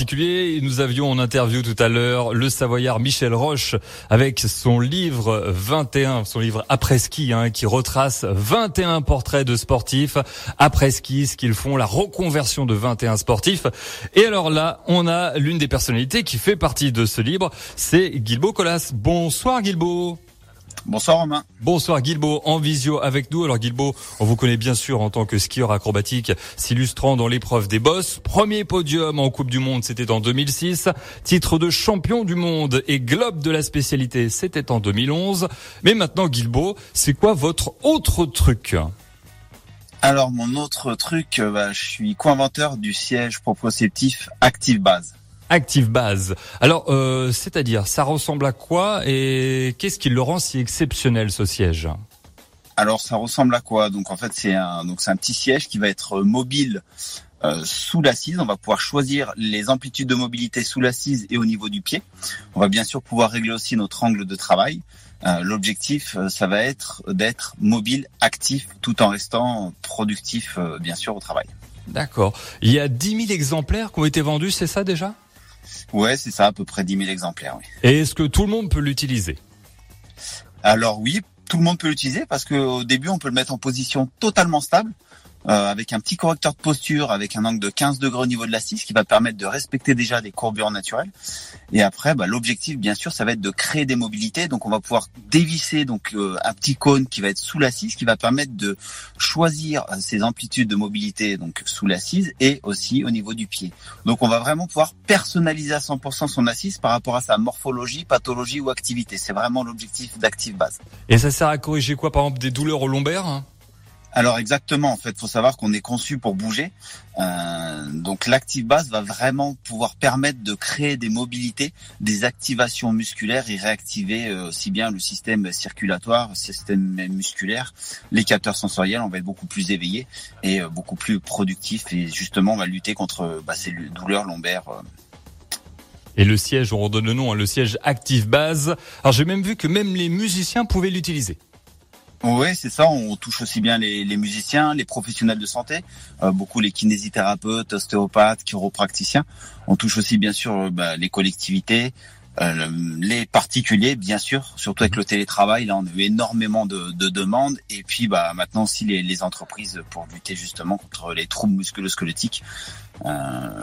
particulier. Nous avions en interview tout à l'heure le Savoyard Michel Roche avec son livre 21, son livre après ski, hein, qui retrace 21 portraits de sportifs après ski, ce qu'ils font, la reconversion de 21 sportifs. Et alors là, on a l'une des personnalités qui fait partie de ce livre, c'est Guilbeau Colas. Bonsoir Guilbeau. Bonsoir Romain. Bonsoir Guilbeau, en visio avec nous. Alors Guilbeau, on vous connaît bien sûr en tant que skieur acrobatique, s'illustrant dans l'épreuve des bosses. Premier podium en Coupe du Monde, c'était en 2006. Titre de champion du monde et globe de la spécialité, c'était en 2011. Mais maintenant Guilbeau, c'est quoi votre autre truc? Alors mon autre truc, euh, bah, je suis co-inventeur du siège proprioceptif Active Base. Active Base. Alors, euh, c'est-à-dire, ça ressemble à quoi et qu'est-ce qui le rend si exceptionnel ce siège? Alors, ça ressemble à quoi? Donc, en fait, c'est un donc c'est un petit siège qui va être mobile euh, sous l'assise. On va pouvoir choisir les amplitudes de mobilité sous l'assise et au niveau du pied. On va bien sûr pouvoir régler aussi notre angle de travail. Euh, L'objectif, euh, ça va être d'être mobile, actif, tout en restant productif, euh, bien sûr, au travail. D'accord. Il y a 10 000 exemplaires qui ont été vendus, c'est ça déjà? Ouais, c'est ça, à peu près 10 000 exemplaires. Oui. Et est-ce que tout le monde peut l'utiliser? Alors oui, tout le monde peut l'utiliser parce qu'au début, on peut le mettre en position totalement stable. Euh, avec un petit correcteur de posture, avec un angle de 15 degrés au niveau de l'assise, qui va permettre de respecter déjà des courbures naturelles. Et après, bah, l'objectif, bien sûr, ça va être de créer des mobilités. Donc, on va pouvoir dévisser donc euh, un petit cône qui va être sous l'assise, qui va permettre de choisir ses amplitudes de mobilité donc sous l'assise et aussi au niveau du pied. Donc, on va vraiment pouvoir personnaliser à 100% son assise par rapport à sa morphologie, pathologie ou activité. C'est vraiment l'objectif d'Active Base. Et ça sert à corriger quoi, par exemple, des douleurs au lombaire hein? Alors exactement, en fait, faut savoir qu'on est conçu pour bouger. Euh, donc l'active base va vraiment pouvoir permettre de créer des mobilités, des activations musculaires et réactiver euh, aussi bien le système circulatoire, le système musculaire, les capteurs sensoriels. On va être beaucoup plus éveillé et euh, beaucoup plus productif et justement on va lutter contre bah, ces douleurs lombaires. Euh. Et le siège, on redonne le nom, hein, le siège Active Base. Alors j'ai même vu que même les musiciens pouvaient l'utiliser. Oui, c'est ça. On touche aussi bien les, les musiciens, les professionnels de santé, euh, beaucoup les kinésithérapeutes, ostéopathes, chiropracticiens. On touche aussi bien sûr euh, bah, les collectivités, euh, les particuliers, bien sûr, surtout avec le télétravail. Là, on a eu énormément de, de demandes. Et puis, bah, maintenant aussi les, les, entreprises pour lutter justement contre les troubles musculo-squelettiques. Euh,